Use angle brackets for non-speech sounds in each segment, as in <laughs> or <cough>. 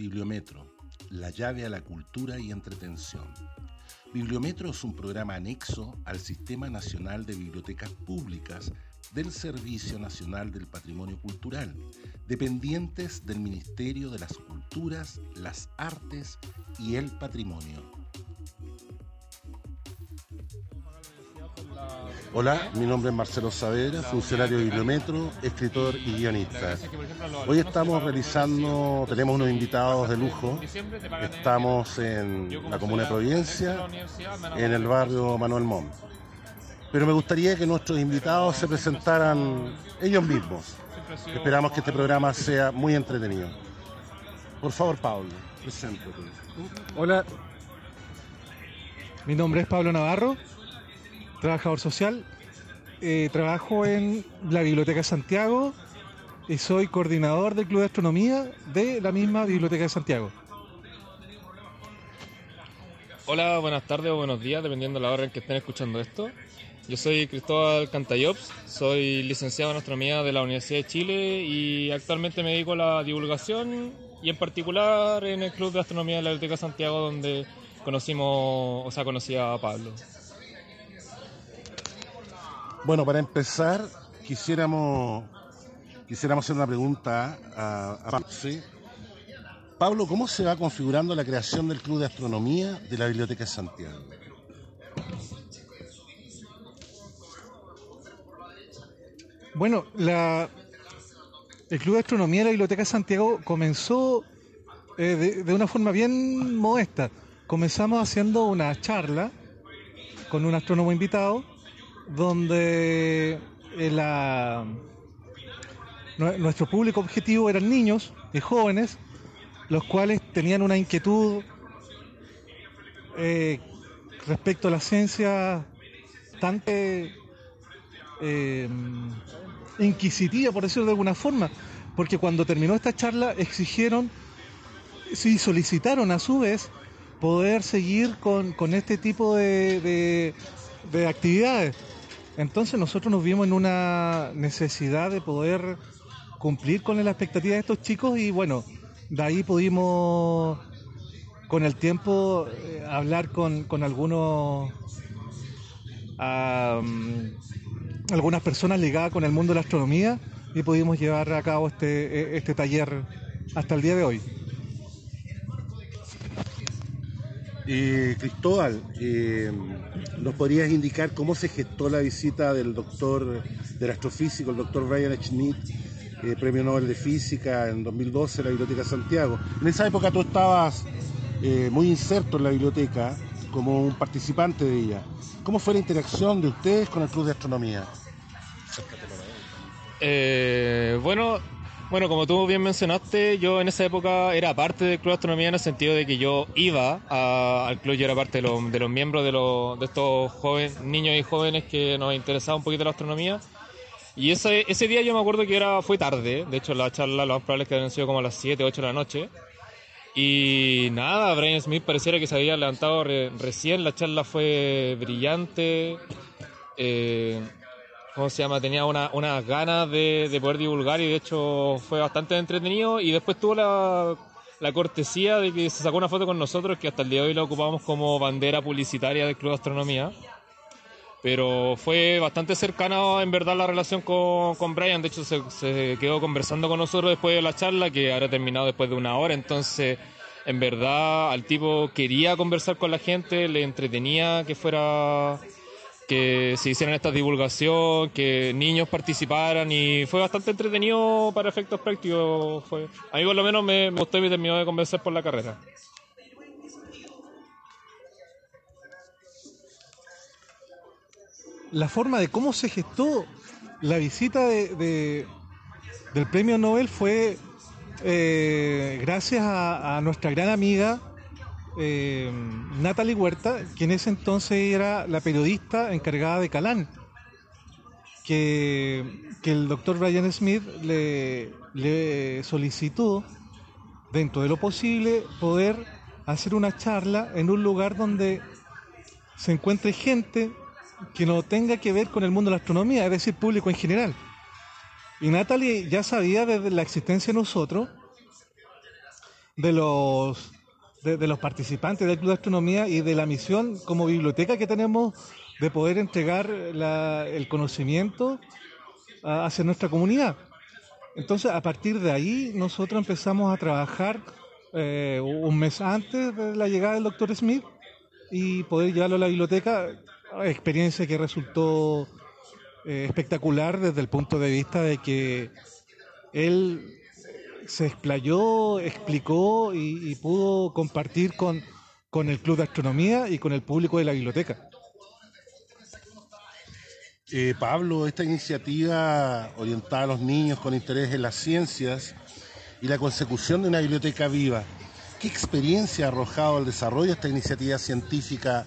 Bibliometro, la llave a la cultura y entretención. Bibliometro es un programa anexo al Sistema Nacional de Bibliotecas Públicas del Servicio Nacional del Patrimonio Cultural, dependientes del Ministerio de las Culturas, las Artes y el Patrimonio. Hola, mi nombre es Marcelo Saavedra, funcionario de Bibliometro, escritor y guionista. Hoy estamos realizando, tenemos unos invitados de lujo. Estamos en la comuna de Providencia, en el barrio Manuel Montt. Pero me gustaría que nuestros invitados se presentaran ellos mismos. Esperamos que este programa sea muy entretenido. Por favor, Pablo, preséntate. Hola, mi nombre es Pablo Navarro, trabajador social. Eh, trabajo en la Biblioteca Santiago y soy coordinador del Club de Astronomía de la misma Biblioteca de Santiago. Hola, buenas tardes o buenos días, dependiendo de la hora en que estén escuchando esto. Yo soy Cristóbal Cantayops, soy licenciado en astronomía de la Universidad de Chile y actualmente me dedico a la divulgación y en particular en el Club de Astronomía de la Biblioteca Santiago donde conocimos, o sea, conocí a Pablo. Bueno, para empezar, quisiéramos, quisiéramos hacer una pregunta a, a Pablo. ¿sí? Pablo, ¿cómo se va configurando la creación del Club de Astronomía de la Biblioteca de Santiago? Bueno, la, el Club de Astronomía de la Biblioteca de Santiago comenzó eh, de, de una forma bien modesta. Comenzamos haciendo una charla con un astrónomo invitado donde eh, nuestro público objetivo eran niños y jóvenes, los cuales tenían una inquietud eh, respecto a la ciencia tan eh, inquisitiva, por decirlo de alguna forma, porque cuando terminó esta charla exigieron y solicitaron a su vez poder seguir con, con este tipo de- de actividades. Entonces nosotros nos vimos en una necesidad de poder cumplir con la expectativa de estos chicos y bueno, de ahí pudimos con el tiempo eh, hablar con, algunos algunas personas ligadas con el mundo de la astronomía y pudimos llevar a cabo este, eh, este taller hasta el día de hoy. Eh, Cristóbal, eh, ¿nos podrías indicar cómo se gestó la visita del doctor, del astrofísico, el doctor Brian Schmidt, eh, premio Nobel de Física en 2012 en la Biblioteca Santiago? En esa época tú estabas muy inserto en la biblioteca como un participante de ella. ¿Cómo fue la interacción de ustedes con el Club de Astronomía? Bueno, bueno, como tú bien mencionaste, yo en esa época era parte del Club de Astronomía en el sentido de que yo iba a- al club y era parte de, los- de los miembros de, los, de estos jóvenes, niños y jóvenes que nos interesaba un poquito la astronomía. Y ese, ese día yo me acuerdo que era fue tarde, de hecho la charla lo más probable es que habían sido como a las 7, 8 de la noche. Y nada, Brian Smith pareciera que se había levantado re- recién, la charla fue brillante. Eh, ¿cómo se llama? Tenía una- unas ganas de, de poder divulgar y de hecho fue bastante entretenido y después tuvo la, cortesía de que se sacó una foto con nosotros que hasta el día de hoy la ocupamos como bandera publicitaria del Club de Astronomía. Pero fue bastante cercana en verdad la relación con, con Brian, de hecho se, se quedó conversando con nosotros después de la charla que habrá terminado después de una hora, entonces en verdad al tipo quería conversar con la gente, le entretenía que fuera que se hicieran esta divulgación, que niños participaran y fue bastante entretenido para efectos prácticos. Fue. A mí por lo menos me, me gustó y me terminó de convencer por la carrera. la forma de cómo se gestó la visita de, de- del premio Nobel fue eh, gracias a nuestra gran amiga eh, Natalie Huerta, que en ese entonces era la periodista encargada de Calán, que, el doctor Brian Smith le, le solicitó, dentro de lo posible, poder hacer una charla en un lugar donde se encuentre gente que no tenga que ver con el mundo de la astronomía, es decir, público en general. Y Natalie ya sabía desde la existencia de nosotros de los de, los participantes del Club de Astronomía y de la misión como biblioteca que tenemos de poder entregar el conocimiento hacia nuestra comunidad. Entonces, a partir de ahí, nosotros empezamos a trabajar eh, un mes antes de la llegada del doctor Smith y poder llevarlo a la biblioteca, experiencia que resultó eh, espectacular desde el punto de vista de que él se explayó, explicó y, pudo compartir con, con el Club de Astronomía y con el público de la biblioteca. Eh, Pablo, esta iniciativa orientada a los niños con interés en las ciencias y la consecución de una biblioteca viva, ¿qué experiencia ha arrojado el desarrollo de esta iniciativa científica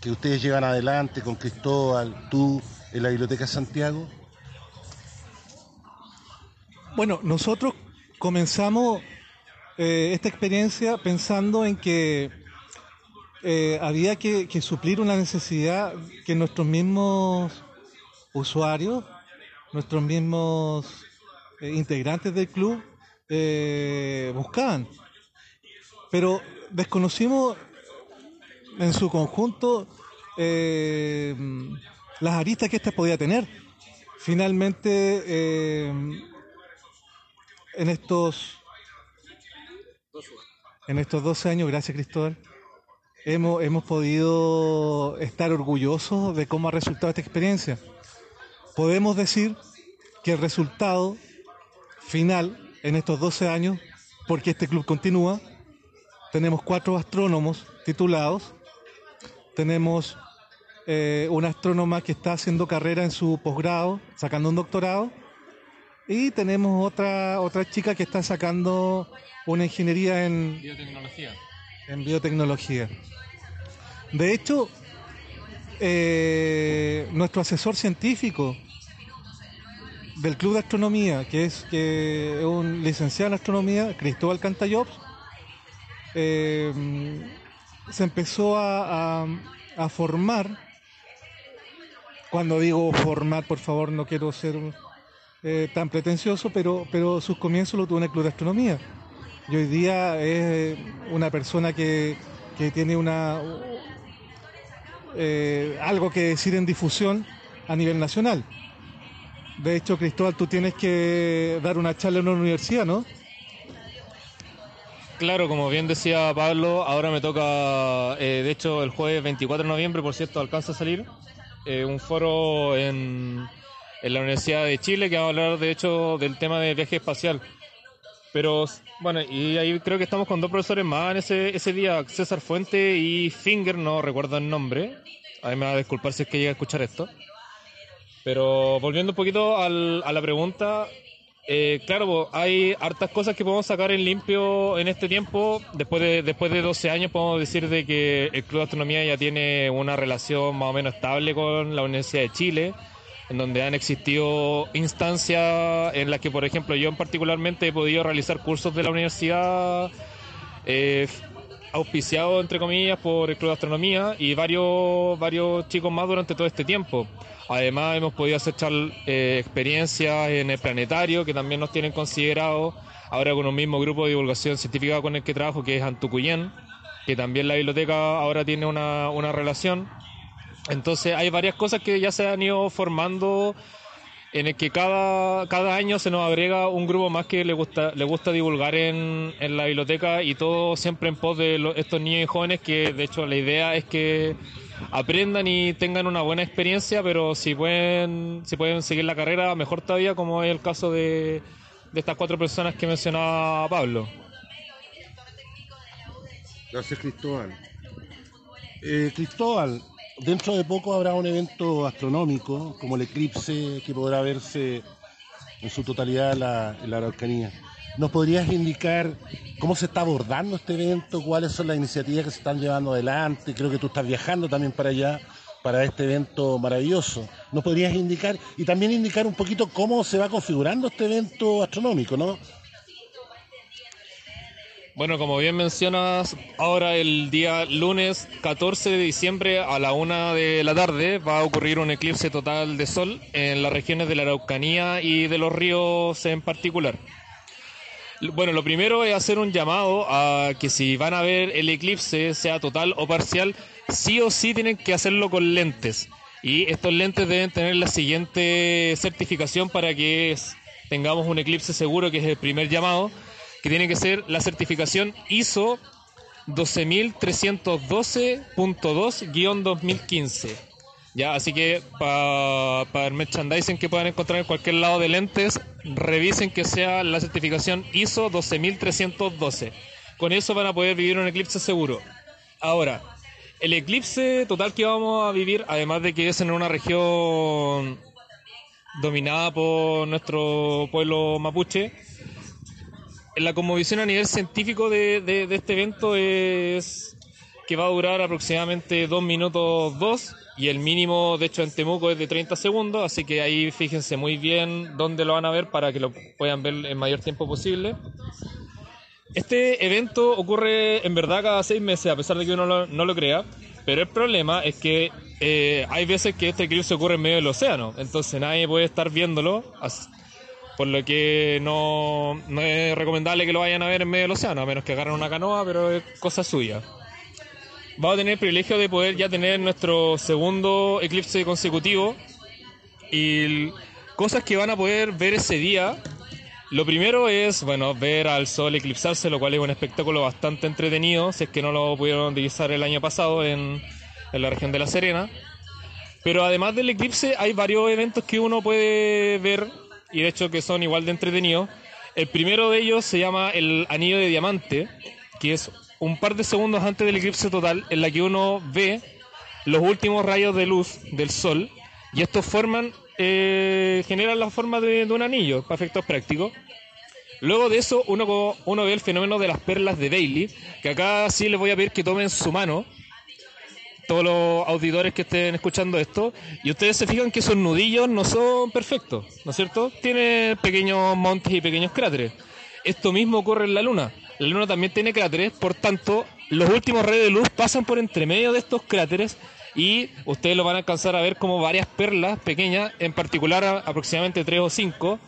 que ustedes llevan adelante con Cristóbal, tú, en la Biblioteca Santiago? Bueno, nosotros comenzamos eh, esta experiencia pensando en que eh, había que, suplir una necesidad que nuestros mismos usuarios, nuestros mismos eh, integrantes del club buscaban. Pero desconocimos en su conjunto las aristas que ésta podía tener. Finalmente, en estos en estos 12 años, gracias Cristóbal, hemos, hemos podido estar orgullosos de cómo ha resultado esta experiencia. Podemos decir que el resultado final en estos 12 años, porque este club continúa, tenemos cuatro astrónomos titulados, tenemos eh, una astrónoma que está haciendo carrera en su posgrado, sacando un doctorado, y tenemos otra, otra chica que está sacando una ingeniería en biotecnología. En biotecnología. De hecho, eh, nuestro asesor científico del Club de Astronomía, que es, que un licenciado en astronomía, Cristóbal Cantayops, eh, se empezó a, a formar. Cuando digo formar, por favor, no quiero ser eh, tan pretencioso, pero, pero sus comienzos lo tuvo en el Club de Astronomía. Y hoy día es una persona que, que tiene una eh, algo que decir en difusión a nivel nacional. De hecho, Cristóbal, tú tienes que dar una charla en una universidad, ¿no? Claro, como bien decía Pablo, ahora me toca, eh, de hecho, el jueves 24 de noviembre, por cierto, alcanza a salir, un foro en en la Universidad de Chile, que va a hablar de hecho del tema de viaje espacial. Pero bueno, y ahí creo que estamos con dos profesores más en ese, ese día, César Fuente y Finger, no recuerdo el nombre. Ahí me va a disculpar si es que llega a escuchar esto. Pero volviendo un poquito al, a la pregunta, eh, claro, hay hartas cosas que podemos sacar en limpio en este tiempo. Después de, después de 12 años podemos decir de que el Club de Astronomía ya tiene una relación más o menos estable con la Universidad de Chile en donde han existido instancias en las que, por ejemplo, yo en particularmente he podido realizar cursos de la universidad eh, auspiciados, entre comillas, por el Club de Astronomía y varios, varios chicos más durante todo este tiempo. Además, hemos podido hacer eh, experiencias en el planetario que también nos tienen considerado, ahora con un mismo grupo de divulgación científica con el que trabajo, que es Antucuyén, que también la biblioteca ahora tiene una, una relación. Entonces hay varias cosas que ya se han ido formando en el que cada, cada año se nos agrega un grupo más que le gusta, le gusta divulgar en, en la biblioteca y todo siempre en pos de estos niños y jóvenes que de hecho la idea es que aprendan y tengan una buena experiencia, pero si pueden, si pueden seguir la carrera, mejor todavía, como es el caso de, de estas cuatro personas que mencionaba Pablo. Gracias, Cristóbal. Eh, Cristóbal, Dentro de poco habrá un evento astronómico, como el eclipse, que podrá verse en su totalidad la, en la Araucanía. ¿Nos podrías indicar cómo se está abordando este evento? ¿Cuáles son las iniciativas que se están llevando adelante? Creo que tú estás viajando también para allá, para este evento maravilloso. ¿Nos podrías indicar y también indicar un poquito cómo se va configurando este evento astronómico, ¿no? Bueno, como bien mencionas, ahora el día lunes 14 de diciembre a la una de la tarde va a ocurrir un eclipse total de sol en las regiones de la Araucanía y de los ríos en particular. Bueno, lo primero es hacer un llamado a que si van a ver el eclipse, sea total o parcial, sí o sí tienen que hacerlo con lentes. Y estos lentes deben tener la siguiente certificación para que tengamos un eclipse seguro, que es el primer llamado, que tiene que ser la certificación ISO 12312.2-2015. Ya, así que para el merchandising que puedan encontrar en cualquier lado de lentes, revisen que sea la certificación ISO 12312. Con eso van a poder vivir un eclipse seguro. Ahora, el eclipse total que vamos a vivir, además de que es en una región dominada por nuestro pueblo mapuche, la conmovisión a nivel científico de, este evento es que va a durar aproximadamente 2 minutos 2 y el mínimo de hecho en Temuco es de 30 segundos, así que ahí fíjense muy bien dónde lo van a ver para que lo puedan ver en mayor tiempo posible. Este evento ocurre en verdad cada seis meses, a pesar de que uno no lo crea, pero el problema es que eh, hay veces que este eclipse ocurre en medio del océano, entonces nadie puede estar viéndolo, por lo que no, no es recomendable que lo vayan a ver en medio del océano, a menos que agarren una canoa, pero es cosa suya. Vamos a tener el privilegio de poder ya tener nuestro segundo eclipse consecutivo y cosas que van a poder ver ese día lo primero es, bueno, ver al sol eclipsarse, lo cual es un espectáculo bastante entretenido, si es que no lo pudieron divisar el año pasado en, la región de La Serena. Pero además del eclipse hay varios eventos que uno puede ver y de hecho que son igual de entretenidos. El primero de ellos se llama el Anillo de Diamante, que es un par de segundos antes del eclipse total en la que uno ve los últimos rayos de luz del sol y estos forman eh, generan la forma de, un anillo para efectos prácticos Luego de eso, uno, uno ve el fenómeno de las perlas de Bailey, que acá sí les voy a pedir que tomen su mano, todos los auditores que estén escuchando esto, y ustedes se fijan que esos nudillos no son perfectos, ¿no es cierto? Tiene pequeños montes y pequeños cráteres. Esto mismo ocurre en la Luna. La Luna también tiene cráteres, por tanto, los últimos rayos de luz pasan por entre medio de estos cráteres y ustedes lo van a alcanzar a ver como varias perlas pequeñas, en particular aproximadamente tres o cinco,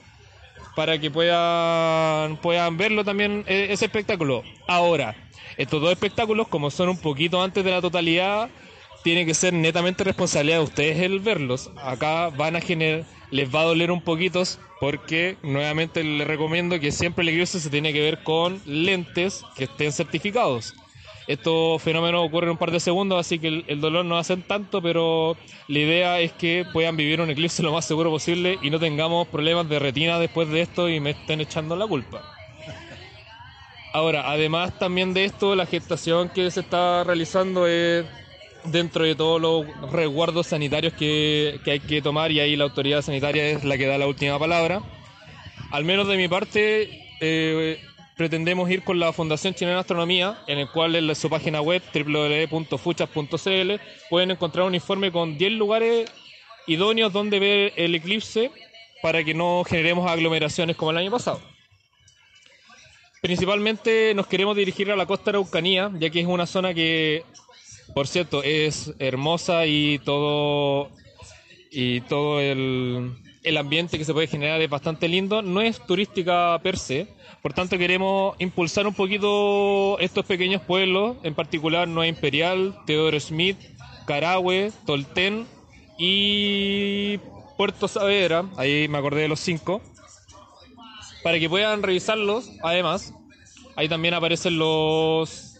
para que puedan, puedan verlo también eh, ese espectáculo. Ahora, estos dos espectáculos, como son un poquito antes de la totalidad, tiene que ser netamente responsabilidad de ustedes el verlos. Acá van a generar, les va a doler un poquito porque nuevamente les recomiendo que siempre el eclipse se tiene que ver con lentes que estén certificados. Estos fenómenos ocurren un par de segundos, así que el, dolor no hacen tanto, pero la idea es que puedan vivir un eclipse lo más seguro posible y no tengamos problemas de retina después de esto y me estén echando la culpa. Ahora, además también de esto, la gestación que se está realizando es dentro de todos los resguardos sanitarios que, hay que tomar y ahí la autoridad sanitaria es la que da la última palabra. Al menos de mi parte, eh, pretendemos ir con la Fundación Chilena de Astronomía, en el cual en su página web www.fuchas.cl pueden encontrar un informe con 10 lugares idóneos donde ver el eclipse para que no generemos aglomeraciones como el año pasado. Principalmente nos queremos dirigir a la costa Araucanía, ya que es una zona que, por cierto, es hermosa y todo y todo el, el ambiente que se puede generar es bastante lindo. No es turística per se, por tanto, queremos impulsar un poquito estos pequeños pueblos, en particular Nueva Imperial, Teodoro Smith, Carahue, Tolten y Puerto Saavedra, ahí me acordé de los cinco, para que puedan revisarlos. Además, ahí también aparecen los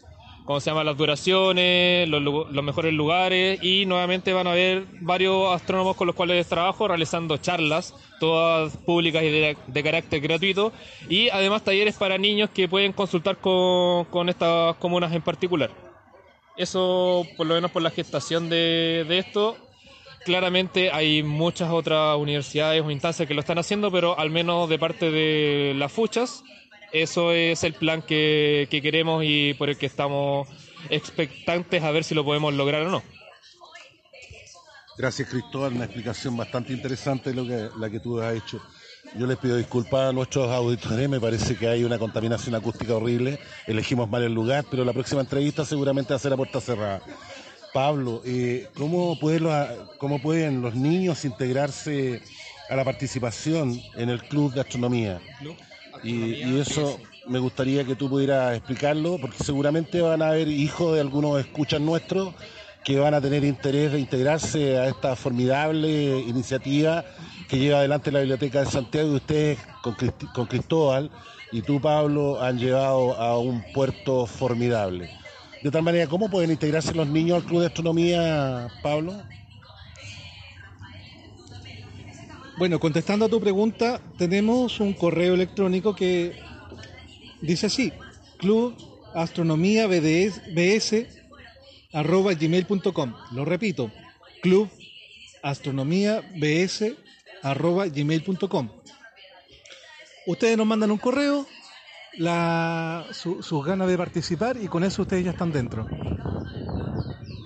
cómo se llama las duraciones, los, mejores lugares y nuevamente van a ver varios astrónomos con los cuales trabajo realizando charlas, todas públicas y de, carácter gratuito y además talleres para niños que pueden consultar con, estas comunas en particular. Eso por lo menos por la gestación de, de esto. Claramente hay muchas otras universidades o instancias que lo están haciendo, pero al menos de parte de las fuchas eso es el plan que, queremos y por el que estamos expectantes a ver si lo podemos lograr o no. Gracias Cristóbal, una explicación bastante interesante lo que, la que tú has hecho. Yo les pido disculpas a nuestros auditores, me parece que hay una contaminación acústica horrible, elegimos mal el lugar, pero la próxima entrevista seguramente va a ser a puerta cerrada. Pablo, eh, ¿cómo, ¿cómo pueden los niños integrarse a la participación en el Club de Astronomía? Y, eso me gustaría que tú pudieras explicarlo, porque seguramente van a haber hijos de algunos escuchas nuestros que van a tener interés de integrarse a esta formidable iniciativa que lleva adelante la Biblioteca de Santiago y ustedes con, Cristóbal y tú, Pablo, han llevado a un puerto formidable. De tal manera, ¿cómo pueden integrarse los niños al Club de Astronomía, Pablo? Bueno, contestando a tu pregunta, tenemos un correo electrónico que dice así, club astronomía arroba gmail.com. Lo repito, club astronomía arroba gmail.com. Ustedes nos mandan un correo, sus ganas de participar y con eso ustedes ya están dentro.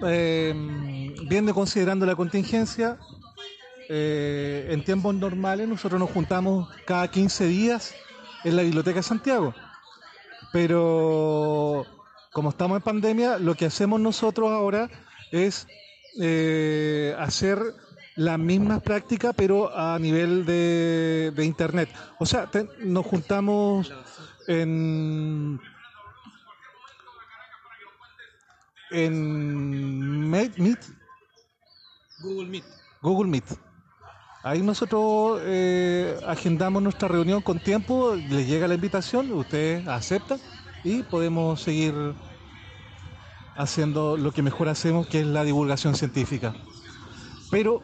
Eh, viendo considerando la contingencia, eh, en tiempos normales nosotros nos juntamos cada 15 días en la Biblioteca de Santiago. Pero como estamos en pandemia, lo que hacemos nosotros ahora es eh, hacer las mismas prácticas, pero a nivel de, internet. O sea, nos juntamos en en Meet, Google Meet. Google Meet. Ahí nosotros eh, agendamos nuestra reunión con tiempo, les llega la invitación, ustedes aceptan y podemos seguir haciendo lo que mejor hacemos, que es la divulgación científica. Pero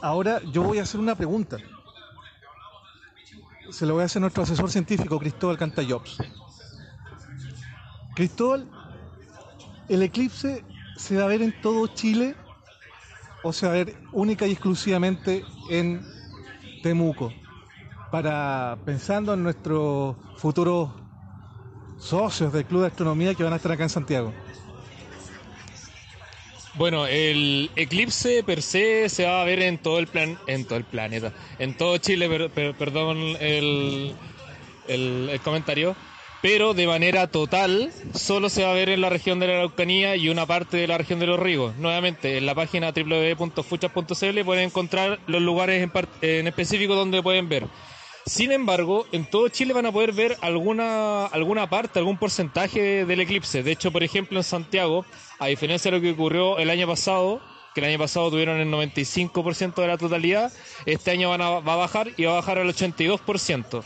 ahora yo voy a hacer una pregunta. Se lo voy a hacer a nuestro asesor científico, Cristóbal Cantayops. Cristóbal, ¿el eclipse se va a ver en todo Chile o se va a ver única y exclusivamente en Temuco? Para pensando en nuestros futuros socios del Club de Astronomía que van a estar acá en Santiago. Bueno, el eclipse per se se va a ver en todo el plan, en todo el planeta, en todo Chile, perdón el, el, comentario, pero de manera total solo se va a ver en la región de la Araucanía y una parte de la región de los Ríos. Nuevamente, en la página www.fuchas.cl pueden encontrar los lugares en, en específico donde pueden ver. Sin embargo, en todo Chile van a poder ver alguna, alguna parte, algún porcentaje del eclipse. De hecho, por ejemplo, en Santiago, a diferencia de lo que ocurrió el año pasado, que el año pasado tuvieron el 95% de la totalidad, este año van a, va a bajar y va a bajar al 82%.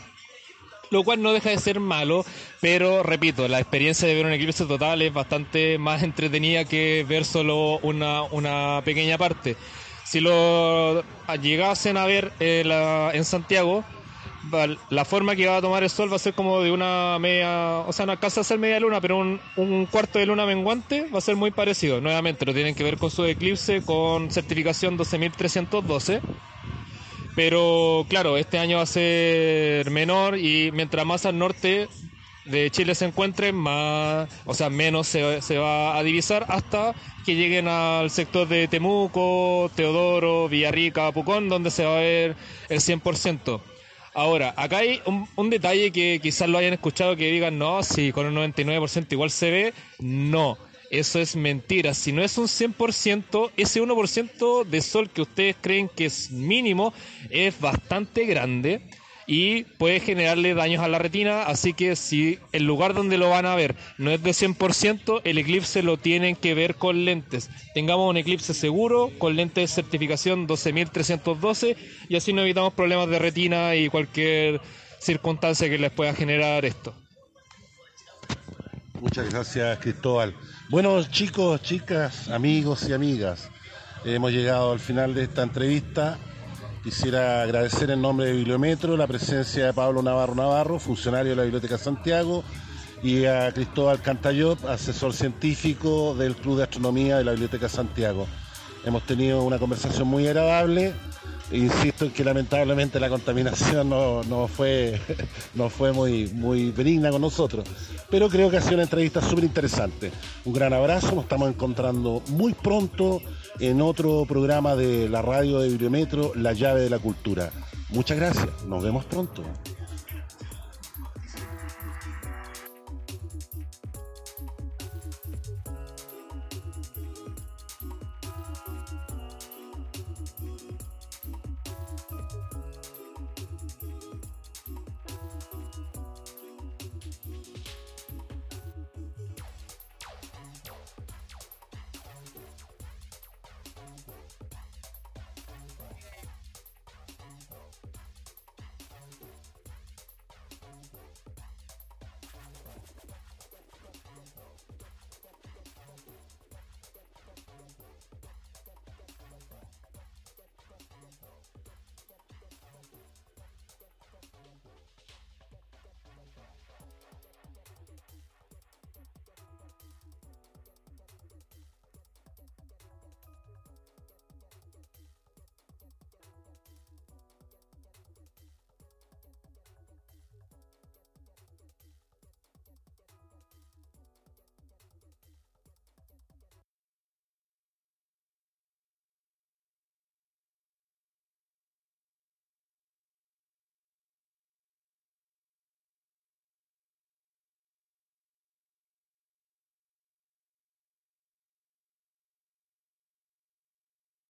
Lo cual no deja de ser malo, pero repito, la experiencia de ver un eclipse total es bastante más entretenida que ver solo una, una pequeña parte. Si lo llegasen a ver eh, en Santiago, la forma que va a tomar el sol va a ser como de una media, o sea, no alcanza a ser media luna, pero un, cuarto de luna menguante va a ser muy parecido. Nuevamente, lo tienen que ver con su eclipse con certificación 12312. Pero claro, este año va a ser menor y mientras más al norte de Chile se encuentre, más, o sea, menos se, se, va a divisar hasta que lleguen al sector de Temuco, Teodoro, Villarrica, Pucón, donde se va a ver el 100%. Ahora, acá hay un, detalle que quizás lo hayan escuchado que digan, no, si con un 99% igual se ve. No, eso es mentira. Si no es un 100%, ese 1% de sol que ustedes creen que es mínimo es bastante grande y puede generarle daños a la retina, así que si el lugar donde lo van a ver no es de 100%, el eclipse lo tienen que ver con lentes. Tengamos un eclipse seguro, con lentes de certificación 12312 y así no evitamos problemas de retina y cualquier circunstancia que les pueda generar esto. Muchas gracias Cristóbal. Bueno chicos, chicas, amigos y amigas, hemos llegado al final de esta entrevista. Quisiera agradecer en nombre de Bibliometro la presencia de Pablo Navarro Navarro, funcionario de la Biblioteca Santiago, y a Cristóbal Cantayop, asesor científico del Club de Astronomía de la Biblioteca Santiago. Hemos tenido una conversación muy agradable. Insisto en que lamentablemente la contaminación no, fue, <laughs> no fue muy, muy benigna con nosotros, pero creo que ha sido una entrevista súper interesante. Un gran abrazo, nos estamos encontrando muy pronto en otro programa de la radio de Bibliometro, La llave de la cultura. Muchas gracias, nos vemos pronto.